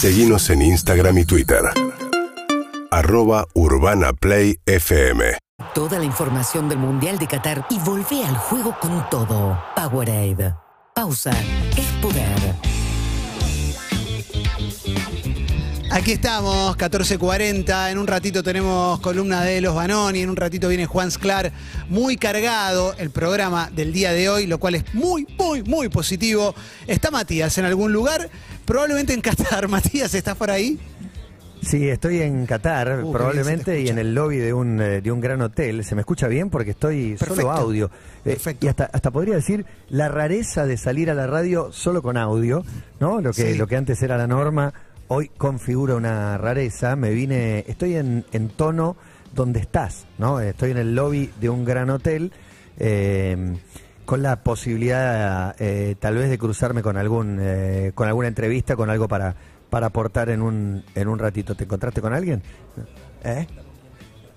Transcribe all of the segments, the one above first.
Seguimos en Instagram y Twitter. Arroba Urbana Play FM. Toda la información del Mundial de Qatar y volvé al juego con todo. Powerade. Pausa. Es poder. Aquí estamos, 14.40. En un ratito tenemos columna de Los Banoni. En un ratito viene Juan Sclar. Muy cargado el programa del día de hoy, lo cual es muy, muy, muy positivo. ¿Está Matías en algún lugar? Probablemente en Qatar. Matías, ¿estás por ahí? Sí, estoy en Qatar, Uh, probablemente, te y en el lobby de un, eh, de un gran hotel. ¿Se me escucha bien? Porque estoy Perfecto. solo audio. Eh, Perfecto. y hasta, hasta podría decir la rareza de salir a la radio solo con audio, ¿no? Lo que, Sí. lo que antes era la norma, hoy configura una rareza. Me vine, estoy en, en tono donde estás, ¿no? Estoy en el lobby de un gran hotel. eh, con la posibilidad eh, tal vez de cruzarme con algún eh, con alguna entrevista con algo para para aportar en un en un ratito te encontraste con alguien ¿Eh?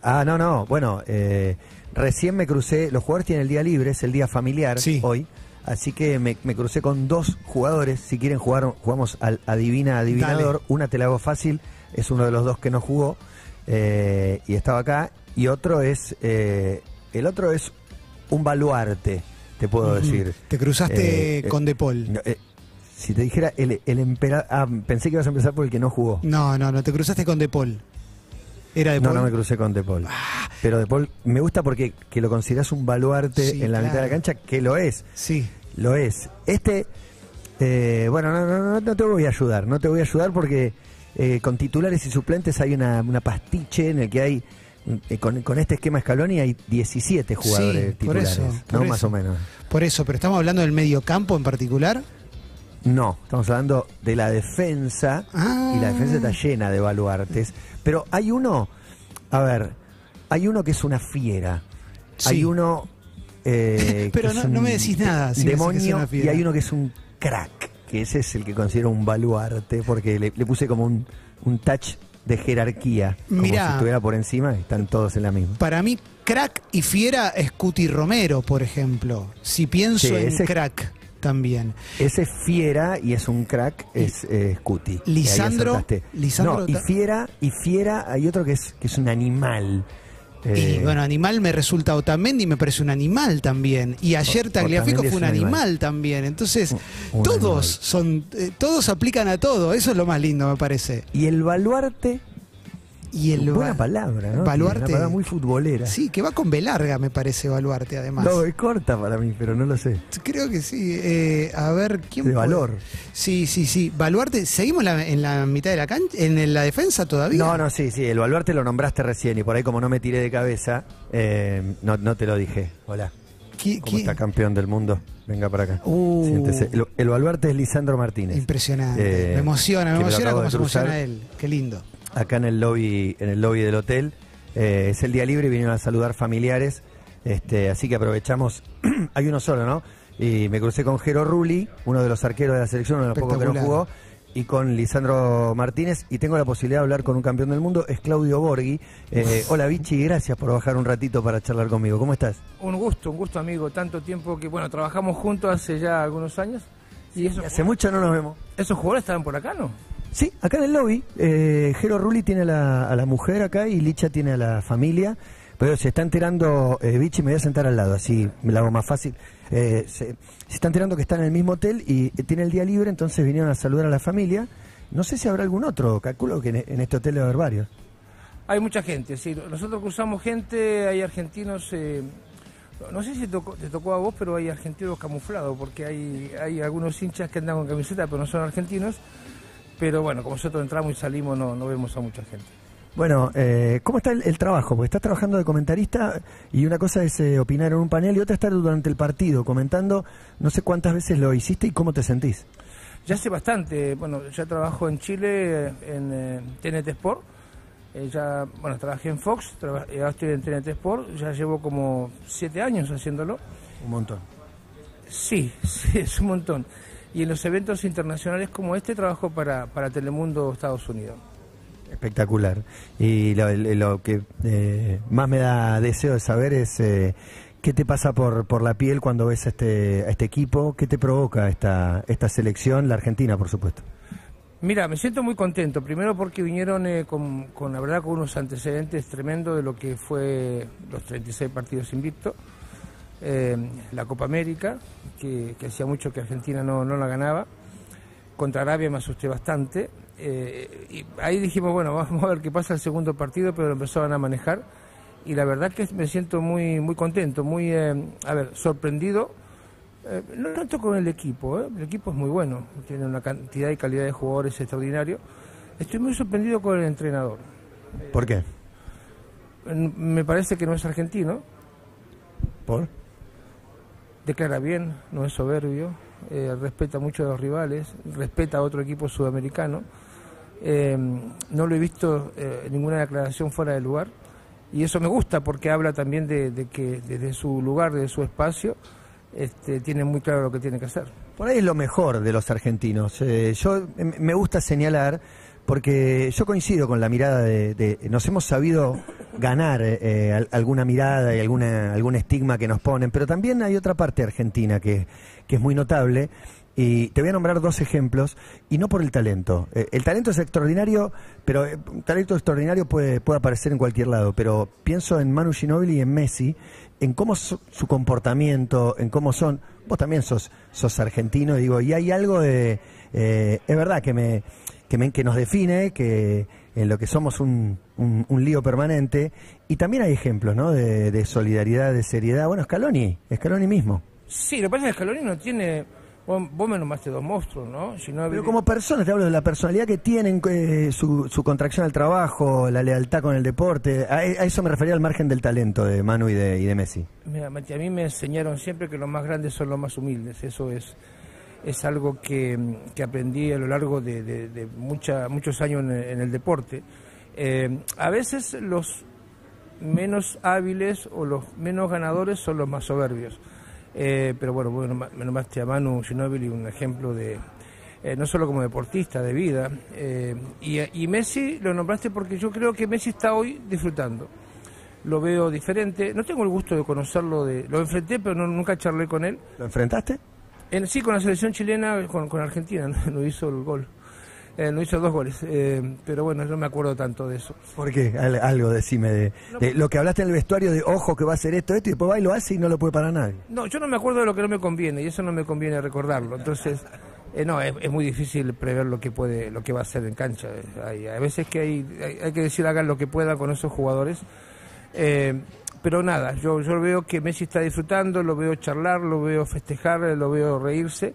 ah no no bueno eh, recién me crucé los jugadores tienen el día libre es el día familiar Sí. hoy así que me, me crucé con dos jugadores si quieren jugar jugamos al adivina adivinador Dale. una te la hago fácil es uno de los dos que no jugó eh, y estaba acá y otro es eh, el otro es un baluarte te puedo decir Te cruzaste Eh, con De Paul. no, eh, si te dijera el, el emperador. Ah, pensé que ibas a empezar por el que no jugó. No, no, no, te cruzaste con De Paul. ¿Era De No, Paul? no me crucé con De Paul. Pero De Paul me gusta porque que lo consideras un baluarte Sí, en la mitad de la cancha, que lo es. Sí. Lo es. Este. eh, bueno, no, no, no, no te voy a ayudar. No te voy a ayudar porque eh, con titulares y suplentes hay una, una pastiche en el que hay. eh, con, con este esquema Scaloni hay 17 jugadores Sí, por titulares, ¿no? Más o menos. Por eso, pero estamos hablando del medio campo en particular. No, estamos hablando de la defensa Ah. y la defensa está llena de baluartes. Pero hay uno, a ver, hay uno que es una fiera. Sí. Hay uno. eh, Pero que no- es no un me decís nada si me decís que es demonio y hay uno que es un crack, que ese es el que considero un baluarte, porque le, le puse como un, un touch de jerarquía. Como Mirá. si estuviera por encima y están todos en la misma. Para mí, crack y fiera es Cuti Romero, por ejemplo. Si pienso Sí, en ese- crack también. Ese es fiera y es un crack, es eh, Scuti. Lisandro-. Lisandro no, y fiera, y fiera hay otro que es, que es un animal. Y Eh, bueno, animal me resulta Otamendi, me parece un animal también. Y ayer Tagliafico fue un un animal, animal. también. Entonces, un todos animal. son, eh, todos aplican a todo. Eso es lo más lindo, me parece. y el baluarte, Y el buena palabra, ¿no? Baluarte. Una palabra muy futbolera. Sí, que va con B larga, me parece, Baluarte, además. No, es corta para mí, pero no lo sé. Creo que sí. Eh, a ver, ¿quién De puede? valor. Sí, sí, sí. Baluarte, ¿seguimos la- en la mitad de la cancha? ¿En la defensa todavía? No, no, sí, sí, el baluarte lo nombraste recién y por ahí como no me tiré de cabeza, eh, no, no te lo dije. Hola, ¿Qui- ¿cómo está campeón del mundo? Venga para acá. Uh. Siéntese. El, el baluarte es Lisandro Martínez. Impresionante. Eh, me emociona, me emociona como se emociona él. Qué lindo. Acá en el lobby, en el lobby del hotel. Eh, es el día libre, vinieron a saludar familiares, este, así que aprovechamos. Hay uno solo, ¿no? Y me crucé con Jero Rulli, uno de los arqueros de la selección, uno de los pocos que no jugó, y con Lisandro Martínez. Y tengo la posibilidad de hablar con un campeón del mundo, es Claudio Borghi. Eh, hola Vichy, gracias por bajar un ratito para charlar conmigo. ¿Cómo estás? Un gusto, un gusto amigo, tanto tiempo que, bueno, trabajamos juntos hace ya algunos años y esos, Hace mucho no nos vemos. esos jugadores estaban por acá, ¿no? Sí, acá en el lobby. Eh, Jero Rulli tiene a la, a la mujer acá y Licha tiene a la familia. Pero se está enterando, eh, Vichy, me voy a sentar al lado, así me la hago más fácil. Eh, se, se está enterando que está en el mismo hotel y eh, tiene el día libre, entonces vinieron a saludar a la familia. No sé si habrá algún otro, calculo que en, en este hotel debe haber varios. Hay mucha gente, sí, nosotros cruzamos gente, hay argentinos, eh, no sé si te tocó a vos, pero hay argentinos camuflados, porque hay, hay algunos hinchas que andan con camiseta, pero no son argentinos. Pero bueno, como nosotros entramos y salimos, no, no vemos a mucha gente. Bueno, eh, ¿cómo está el, el trabajo? Porque estás trabajando de comentarista y una cosa es eh, opinar en un panel y otra estar durante el partido comentando. No sé cuántas veces lo hiciste y cómo te sentís. Ya hace bastante, bueno, ya trabajo en Chile, eh, en eh, TNT Sport. Eh, ya, bueno, trabajé en Fox, traba- y ahora estoy en TNT Sport, ya llevo como siete años haciéndolo. Un montón. Sí, sí, es un montón. Y en los eventos internacionales como este trabajo para, para Telemundo Estados Unidos. Espectacular. Y lo, lo que eh, más me da deseo de saber es eh, qué te pasa por, por la piel cuando ves a este, a este equipo, qué te provoca esta, esta selección, la Argentina, por supuesto. Mira, me siento muy contento. Primero porque vinieron eh, con, con, la verdad, con unos antecedentes tremendos de lo que fue los 36 partidos invictos. Eh, la Copa América, que, hacía mucho que Argentina no, no la ganaba. Contra Arabia me asusté bastante. Eh, y ahí dijimos, bueno, vamos a ver qué pasa el segundo partido, pero lo empezaron a manejar. Y la verdad que me siento muy, muy contento, muy, a ver, sorprendido eh, no tanto con el equipo, ¿eh? el equipo es muy bueno, tiene una cantidad y calidad de jugadores extraordinario. Estoy muy sorprendido con el entrenador. ¿Por qué? Me parece que no es argentino. ¿Por? Declara bien, no es soberbio, eh, respeta mucho a los rivales, respeta a otro equipo sudamericano. no lo he visto en ninguna declaración fuera de lugar y eso me gusta porque habla también de, de que desde su lugar, desde su espacio, este, tiene muy claro lo que tiene que hacer. Por ahí es lo mejor de los argentinos. Eh, yo me gusta señalar, porque yo coincido con la mirada de, nos hemos sabido ganar eh, eh, alguna mirada y alguna, algún estigma que nos ponen, pero también hay otra parte argentina que, que es muy notable. Y te voy a nombrar dos ejemplos, y no por el talento. el talento es extraordinario, pero un talento extraordinario puede, puede aparecer en cualquier lado. Pero pienso en Manu Ginóbili y en Messi, en cómo su, comportamiento, en cómo son. Vos también sos, sos argentino, digo, y hay algo de. Eh, es verdad que me, que me que nos define, que en lo que somos un, un, lío permanente, y también hay ejemplos, ¿no? De, de, solidaridad, de seriedad. Bueno, Scaloni, Scaloni mismo. Sí, lo que pasa es que Scaloni no tiene Vos, me nombraste dos monstruos, ¿no? Pero como persona, te hablo de la personalidad que tienen, eh, su, su, contracción al trabajo, la lealtad con el deporte. A, eso me refería al margen del talento de Manu y de, y de Messi. Mira, Mati, a mí me enseñaron siempre que los más grandes son los más humildes. Eso es, es algo que, aprendí a lo largo de, mucha, muchos años en, el deporte. Eh, a veces los menos hábiles o los menos ganadores son los más soberbios. Eh, pero bueno, bueno, me nombraste a Manu Ginóbili un ejemplo de, eh, no solo como deportista, de vida. Eh, y, Messi lo nombraste porque yo creo que Messi está hoy disfrutando. Lo veo diferente. No tengo el gusto de conocerlo, de, lo enfrenté, pero nunca charlé con él. ¿Lo enfrentaste? En, sí, con la selección chilena, con, con Argentina, no hizo el gol. Eh, no hizo dos goles, eh, pero bueno, no me acuerdo tanto de eso. ¿Por qué? Algo decime de, lo que hablaste en el vestuario de ojo que va a hacer esto, esto, y después va y lo hace y no lo puede parar nadie. No, yo no me acuerdo de lo que no me conviene y eso no me conviene recordarlo. Entonces, eh, no, es, muy difícil prever lo que puede, lo que va a hacer en cancha. Hay, a veces que hay, hay, que decir hagan lo que puedan con esos jugadores. pero nada, yo, yo veo que Messi está disfrutando, lo veo charlar, lo veo festejar, lo veo reírse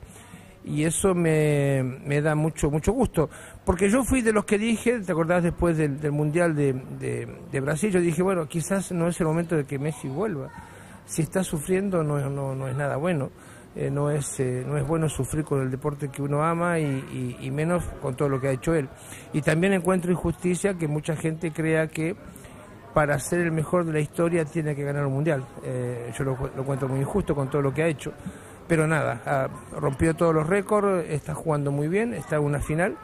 y eso me, me, da mucho mucho gusto. Porque yo fui de los que dije, ¿te acordás después del, del Mundial de, de, Brasil? Yo dije, bueno, quizás no es el momento de que Messi vuelva. Si está sufriendo no, no, no es nada bueno. Eh, no, es, eh, no es bueno sufrir con el deporte que uno ama y, y, menos con todo lo que ha hecho él. Y también encuentro injusticia que mucha gente crea que para ser el mejor de la historia tiene que ganar un mundial. Eh, yo lo, lo encuentro muy injusto con todo lo que ha hecho pero nada, rompió todos los récords, está jugando muy bien, está en una final,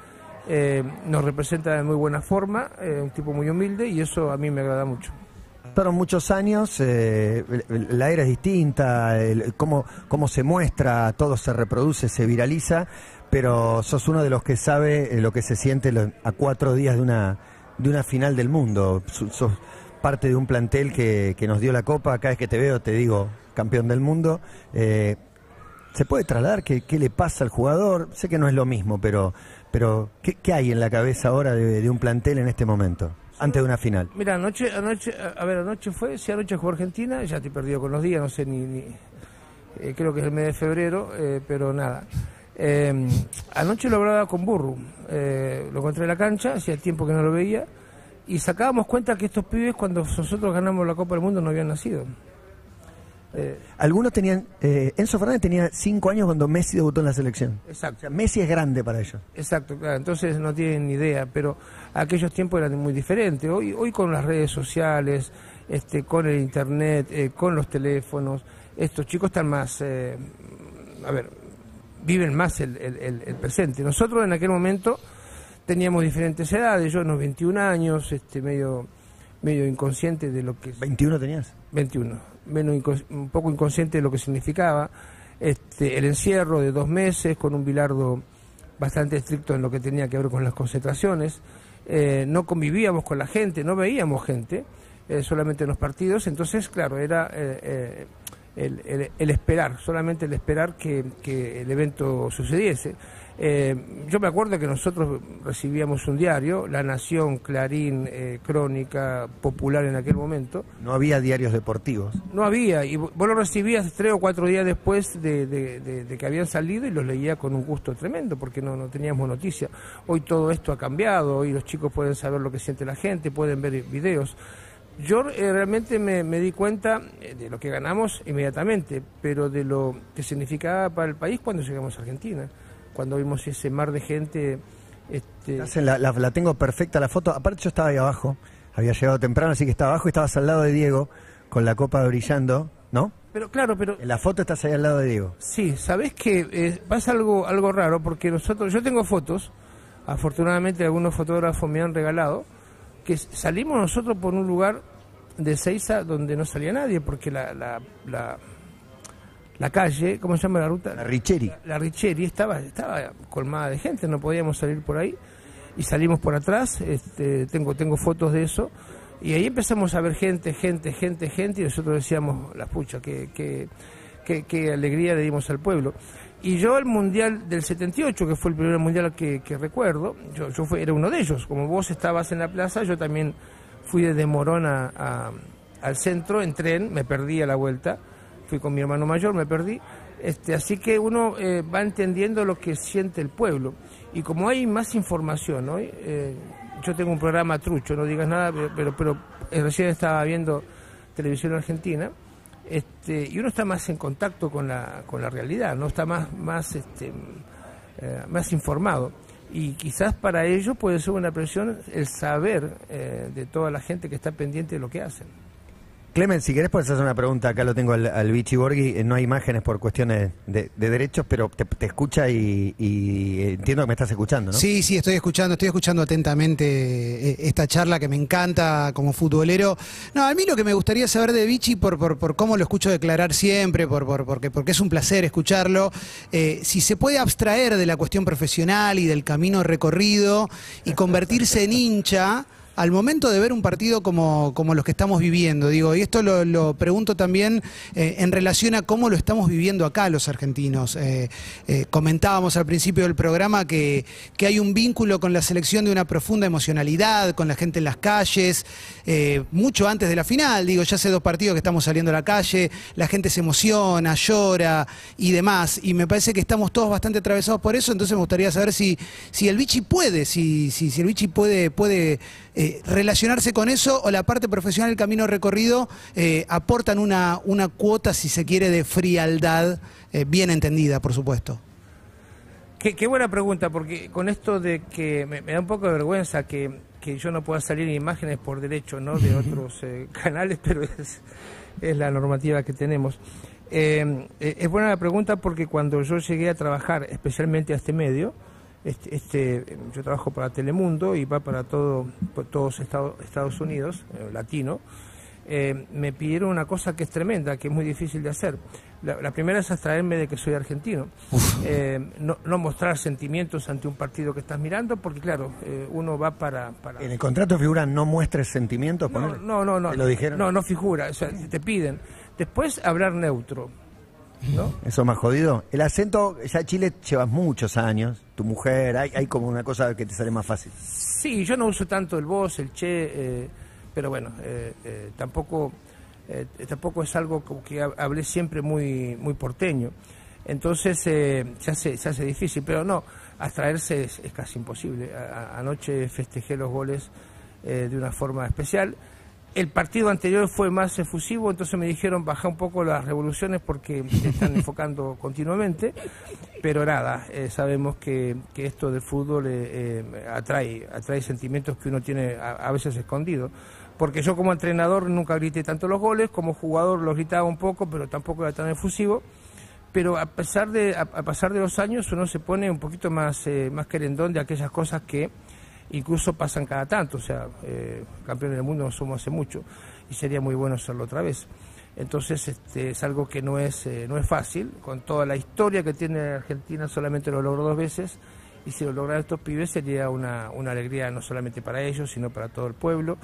eh, nos representa de muy buena forma, eh, un tipo muy humilde y eso a mí me agrada mucho. Pasaron muchos años, eh, la era es distinta, cómo, cómo se muestra, todo se reproduce, se viraliza, pero sos uno de los que sabe lo que se siente a cuatro días de una, de una final del mundo. Sos parte de un plantel que, que nos dio la copa, cada vez que te veo te digo campeón del mundo. ¿Se puede trasladar qué, qué le pasa al jugador? Sé que no es lo mismo, pero, pero ¿qué, hay en la cabeza ahora de, un plantel en este momento? Antes de una final. Mira, anoche, anoche, a ver, anoche fue, si anoche jugó Argentina, ya estoy perdido con los días, no sé ni, eh, creo que es el mes de febrero, eh, pero nada. Eh, anoche lo hablaba con Burru, lo encontré en la cancha, hacía tiempo que no lo veía, y sacábamos cuenta que estos pibes cuando nosotros ganamos la Copa del Mundo no habían nacido. Eh, Algunos tenían, eh, Enzo Fernández tenía cinco años cuando Messi debutó en la selección. Exacto. Messi es grande para ellos. Exacto, claro. Entonces no tienen ni idea, pero aquellos tiempos eran muy diferentes. Hoy, hoy con las redes sociales, este, con el internet, eh, con los teléfonos, estos chicos están más, eh, a ver, viven más el, el, presente. Nosotros en aquel momento teníamos diferentes edades, yo unos 21 años, este, medio, medio inconsciente de lo que... ¿21 tenías? 21 menos un poco inconsciente de lo que significaba. Este, el encierro de dos meses con un bilardo bastante estricto en lo que tenía que ver con las concentraciones, eh, no convivíamos con la gente, no veíamos gente, eh, solamente en los partidos, entonces, claro, era eh, el, el, esperar, solamente el esperar que, que el evento sucediese. Eh, yo me acuerdo que nosotros recibíamos un diario, La Nación, Clarín, eh, Crónica, Popular en aquel momento. No había diarios deportivos. No había, y vos lo recibías tres o cuatro días después de, que habían salido y los leía con un gusto tremendo, porque no, no teníamos noticia. Hoy todo esto ha cambiado, hoy los chicos pueden saber lo que siente la gente, pueden ver videos. Yo eh, realmente me, me, di cuenta de lo que ganamos inmediatamente, pero de lo que significaba para el país cuando llegamos a Argentina cuando vimos ese mar de gente. Este... La, la, tengo perfecta la foto. Aparte yo estaba ahí abajo, había llegado temprano, así que estaba abajo y estabas al lado de Diego con la copa brillando, ¿no? Pero claro, pero... En la foto estás ahí al lado de Diego. Sí, sabes que eh, pasa algo, algo raro porque nosotros, yo tengo fotos, afortunadamente algunos fotógrafos me han regalado, que salimos nosotros por un lugar de Seiza donde no salía nadie porque la, la, la la calle, ¿cómo se llama la ruta? La Richeri. La, Richeri estaba, estaba colmada de gente, no podíamos salir por ahí y salimos por atrás, este, tengo, tengo fotos de eso, y ahí empezamos a ver gente, gente, gente, gente, y nosotros decíamos, la pucha, qué, qué, qué, alegría le dimos al pueblo. Y yo el Mundial del 78, que fue el primer Mundial que, recuerdo, yo, yo fui, era uno de ellos, como vos estabas en la plaza, yo también fui desde Morón al centro en tren, me perdí a la vuelta, fui con mi hermano mayor, me perdí. Este, así que uno eh, va entendiendo lo que siente el pueblo. Y como hay más información hoy, eh, yo tengo un programa trucho, no digas nada, pero, pero, eh, recién estaba viendo televisión argentina, este, y uno está más en contacto con la, con la realidad, no está más, más, este, más informado. Y quizás para ello puede ser una presión el saber de toda la gente que está pendiente de lo que hacen. Clemen, si querés puedes hacer una pregunta, acá lo tengo al, al Vichy Borghi, eh, no hay imágenes por cuestiones de, derechos, pero te, escucha y, entiendo que me estás escuchando, ¿no? Sí, sí, estoy escuchando, estoy escuchando atentamente eh, esta charla que me encanta como futbolero. No, a mí lo que me gustaría saber de Vichy, por, por, cómo lo escucho declarar siempre, por, por, porque, porque es un placer escucharlo, eh, si se puede abstraer de la cuestión profesional y del camino recorrido y convertirse en hincha al momento de ver un partido como, como los que estamos viviendo, digo, y esto lo, pregunto también eh, en relación a cómo lo estamos viviendo acá los argentinos. Eh, eh, comentábamos al principio del programa que, que, hay un vínculo con la selección de una profunda emocionalidad, con la gente en las calles, mucho antes de la final, digo, ya hace dos partidos que estamos saliendo a la calle, la gente se emociona, llora y demás, y me parece que estamos todos bastante atravesados por eso, entonces me gustaría saber si, si el Vichy puede, si, si, si el Vichy puede, puede eh, relacionarse con eso o la parte profesional del camino recorrido eh, aportan una, una cuota, si se quiere, de frialdad eh, bien entendida, por supuesto. Qué, buena pregunta, porque con esto de que me, da un poco de vergüenza que, que, yo no pueda salir en imágenes por derecho ¿no? de otros canales, pero es, es, la normativa que tenemos. es buena la pregunta porque cuando yo llegué a trabajar especialmente a este medio, este, este, yo trabajo para Telemundo y va para todo, todos Estados, Estados Unidos, eh, latino. Eh, me pidieron una cosa que es tremenda, que es muy difícil de hacer. La, primera es abstraerme de que soy argentino, eh, no, mostrar sentimientos ante un partido que estás mirando, porque claro, uno va para, En el contrato figura no muestres sentimientos, no, no, no, no, lo dijeron? No, no figura, o sea, te piden. Después hablar neutro. ¿No? Eso más jodido. El acento, ya Chile llevas muchos años, tu mujer, hay, hay como una cosa que te sale más fácil. Sí, yo no uso tanto el vos, el che, eh, pero bueno, eh, eh, tampoco, tampoco es algo que hablé siempre muy, muy porteño. Entonces se, hace, se hace difícil, pero no, abstraerse es, es casi imposible. anoche festejé los goles de una forma especial el partido anterior fue más efusivo, entonces me dijeron baja un poco las revoluciones porque se están enfocando continuamente, pero nada, eh, sabemos que, esto del fútbol eh, eh, atrae, atrae sentimientos que uno tiene a, veces escondidos. Porque yo como entrenador nunca grité tanto los goles, como jugador los gritaba un poco, pero tampoco era tan efusivo. Pero a pesar de, a, pasar de los años uno se pone un poquito más, más querendón de aquellas cosas que incluso pasan cada tanto, o sea, eh, campeones del mundo no somos hace mucho y sería muy bueno hacerlo otra vez. Entonces este, es algo que no es, eh, no es fácil, con toda la historia que tiene Argentina solamente lo logró dos veces y si lo logran estos pibes sería una, una alegría no solamente para ellos, sino para todo el pueblo.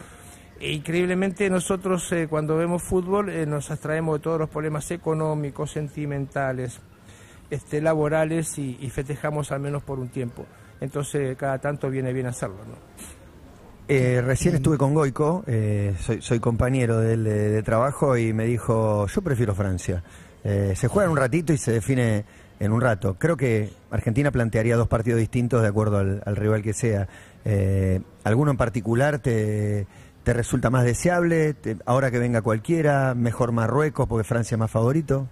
E increíblemente nosotros eh, cuando vemos fútbol eh, nos abstraemos de todos los problemas económicos, sentimentales, este, laborales y, y festejamos al menos por un tiempo. Entonces cada tanto viene bien hacerlo. ¿no? Eh, recién estuve con Goico, eh, soy, soy compañero de, de, de trabajo y me dijo, yo prefiero Francia. Eh, se juega en un ratito y se define en un rato. Creo que Argentina plantearía dos partidos distintos de acuerdo al, al rival que sea. Eh, ¿Alguno en particular te, te resulta más deseable? Te- ahora que venga cualquiera, mejor Marruecos porque Francia es más favorito.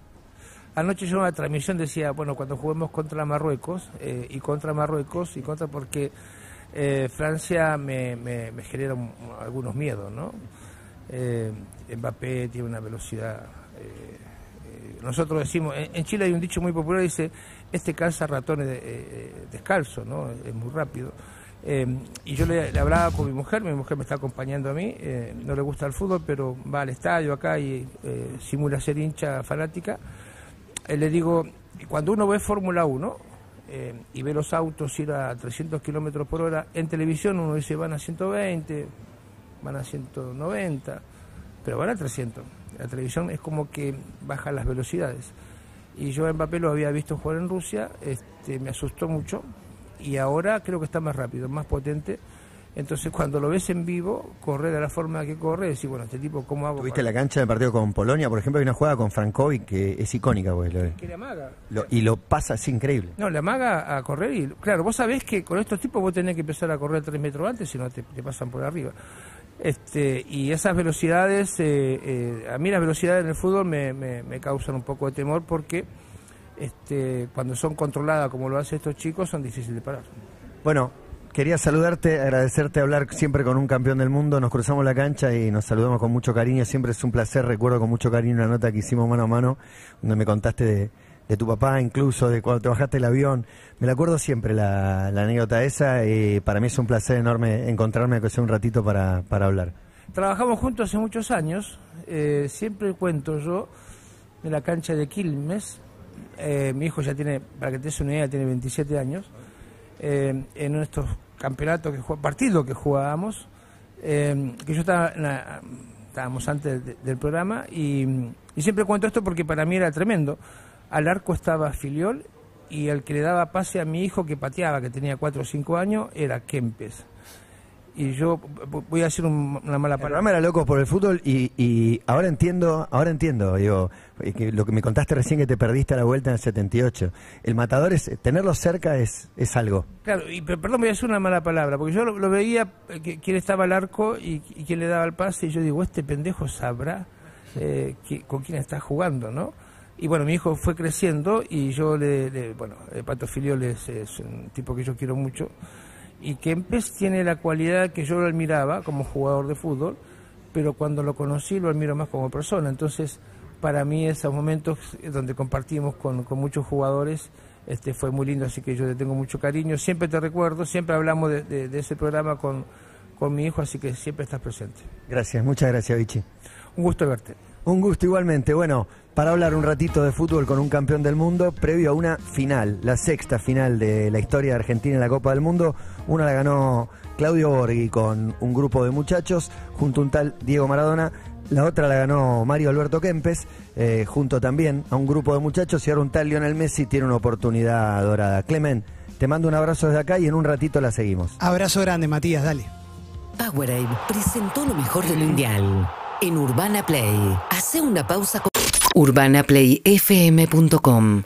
Anoche yo en una transmisión decía, bueno, cuando juguemos contra Marruecos, eh, y contra Marruecos, y contra porque eh, Francia me, genera un- algunos miedos, ¿no? Eh, Mbappé tiene una velocidad... nosotros decimos, en, Chile hay un dicho muy popular, dice, este calza ratones de- descalzo, ¿no? Es muy rápido. Y yo le, le hablaba con mi mujer, mi mujer me está acompañando a mí, eh, no le gusta el fútbol, pero va al estadio acá y eh, simula ser hincha fanática. Eh, le digo, cuando uno ve Fórmula 1 eh, y ve los autos ir a 300 kilómetros por hora, en televisión uno dice van a 120, van a 190, pero van a 300. La televisión es como que baja las velocidades. Y yo a Mbappé lo había visto jugar en Rusia, este, me asustó mucho y ahora creo que está más rápido, más potente. Entonces cuando lo ves en vivo, corre de la forma que corre, decir, bueno, este tipo, ¿cómo hago? ¿Tuviste para- la cancha del partido con Polonia? Por ejemplo, hay una jugada con Frankovic que es icónica, pues, lo- Que le amaga. lo- y lo pasa así increíble. No, le amaga a correr y, claro, vos sabés que con estos tipos vos tenés que empezar a correr tres metros antes, si no te, te pasan por arriba. Este, y esas velocidades, eh, eh, a mí las velocidades en el fútbol me, me- me causan un poco de temor porque este, cuando son controladas como lo hacen estos chicos son difíciles de parar. Bueno, quería saludarte, agradecerte hablar siempre con un campeón del mundo. Nos cruzamos la cancha y nos saludamos con mucho cariño. Siempre es un placer. Recuerdo con mucho cariño una nota que hicimos mano a mano, donde me contaste de, de tu papá, incluso de cuando te bajaste el avión. Me la acuerdo siempre la, la anécdota esa. Y para mí es un placer enorme encontrarme, aunque sea un ratito, para, para hablar. Trabajamos juntos hace muchos años, eh, siempre cuento yo en la cancha de Quilmes, eh, mi hijo ya tiene, para que te des una idea, tiene 27 años, eh, en estos campeonatos, que partidos que jugábamos, eh, que yo estaba, estábamos antes de- del programa, y, y siempre cuento esto porque para mí era tremendo. Al arco estaba Filiol y el que le daba pase a mi hijo que pateaba, que tenía 4 o 5 años, era Kempes. Y yo voy a decir un- una mala El palabra. programa era loco por el fútbol y, y ahora entiendo, ahora entiendo, digo, eh, que lo que me contaste recién que te perdiste a la vuelta en el 78. El matador es, tenerlo cerca es, es algo. Claro, y, perdón, voy a decir una mala palabra, porque yo lo, lo veía, eh, que, quién estaba al arco y, y quién le daba el pase, y yo digo, este pendejo sabrá eh, que- con quién está jugando, ¿no? Y bueno, mi hijo fue creciendo y yo le, le- bueno, el Pato Filiol es, es un tipo que yo quiero mucho, y Kempes tiene la cualidad que yo lo admiraba como jugador de fútbol, pero cuando lo conocí lo admiro más como persona, entonces para mí esos momentos donde compartimos con, con muchos jugadores este fue muy lindo, así que yo le tengo mucho cariño, siempre te recuerdo, siempre hablamos de, de- de ese programa con, con mi hijo, así que siempre estás presente. Gracias, muchas gracias, Vichy. Un gusto verte. Un gusto igualmente. Bueno, para hablar un ratito de fútbol con un campeón del mundo, previo a una final, la sexta final de la historia de Argentina en la Copa del Mundo. Una la ganó Claudio Borghi con un grupo de muchachos, junto a un tal Diego Maradona. La otra la ganó Mario Alberto Kempes, eh, junto también a un grupo de muchachos. Y ahora un tal Lionel Messi tiene una oportunidad dorada. Clemen, te mando un abrazo desde acá y en un ratito la seguimos. Abrazo grande, Matías, dale. Powerade presentó lo mejor del Mundial en Urbana Play. Hace una pausa con UrbanaPlayFM.com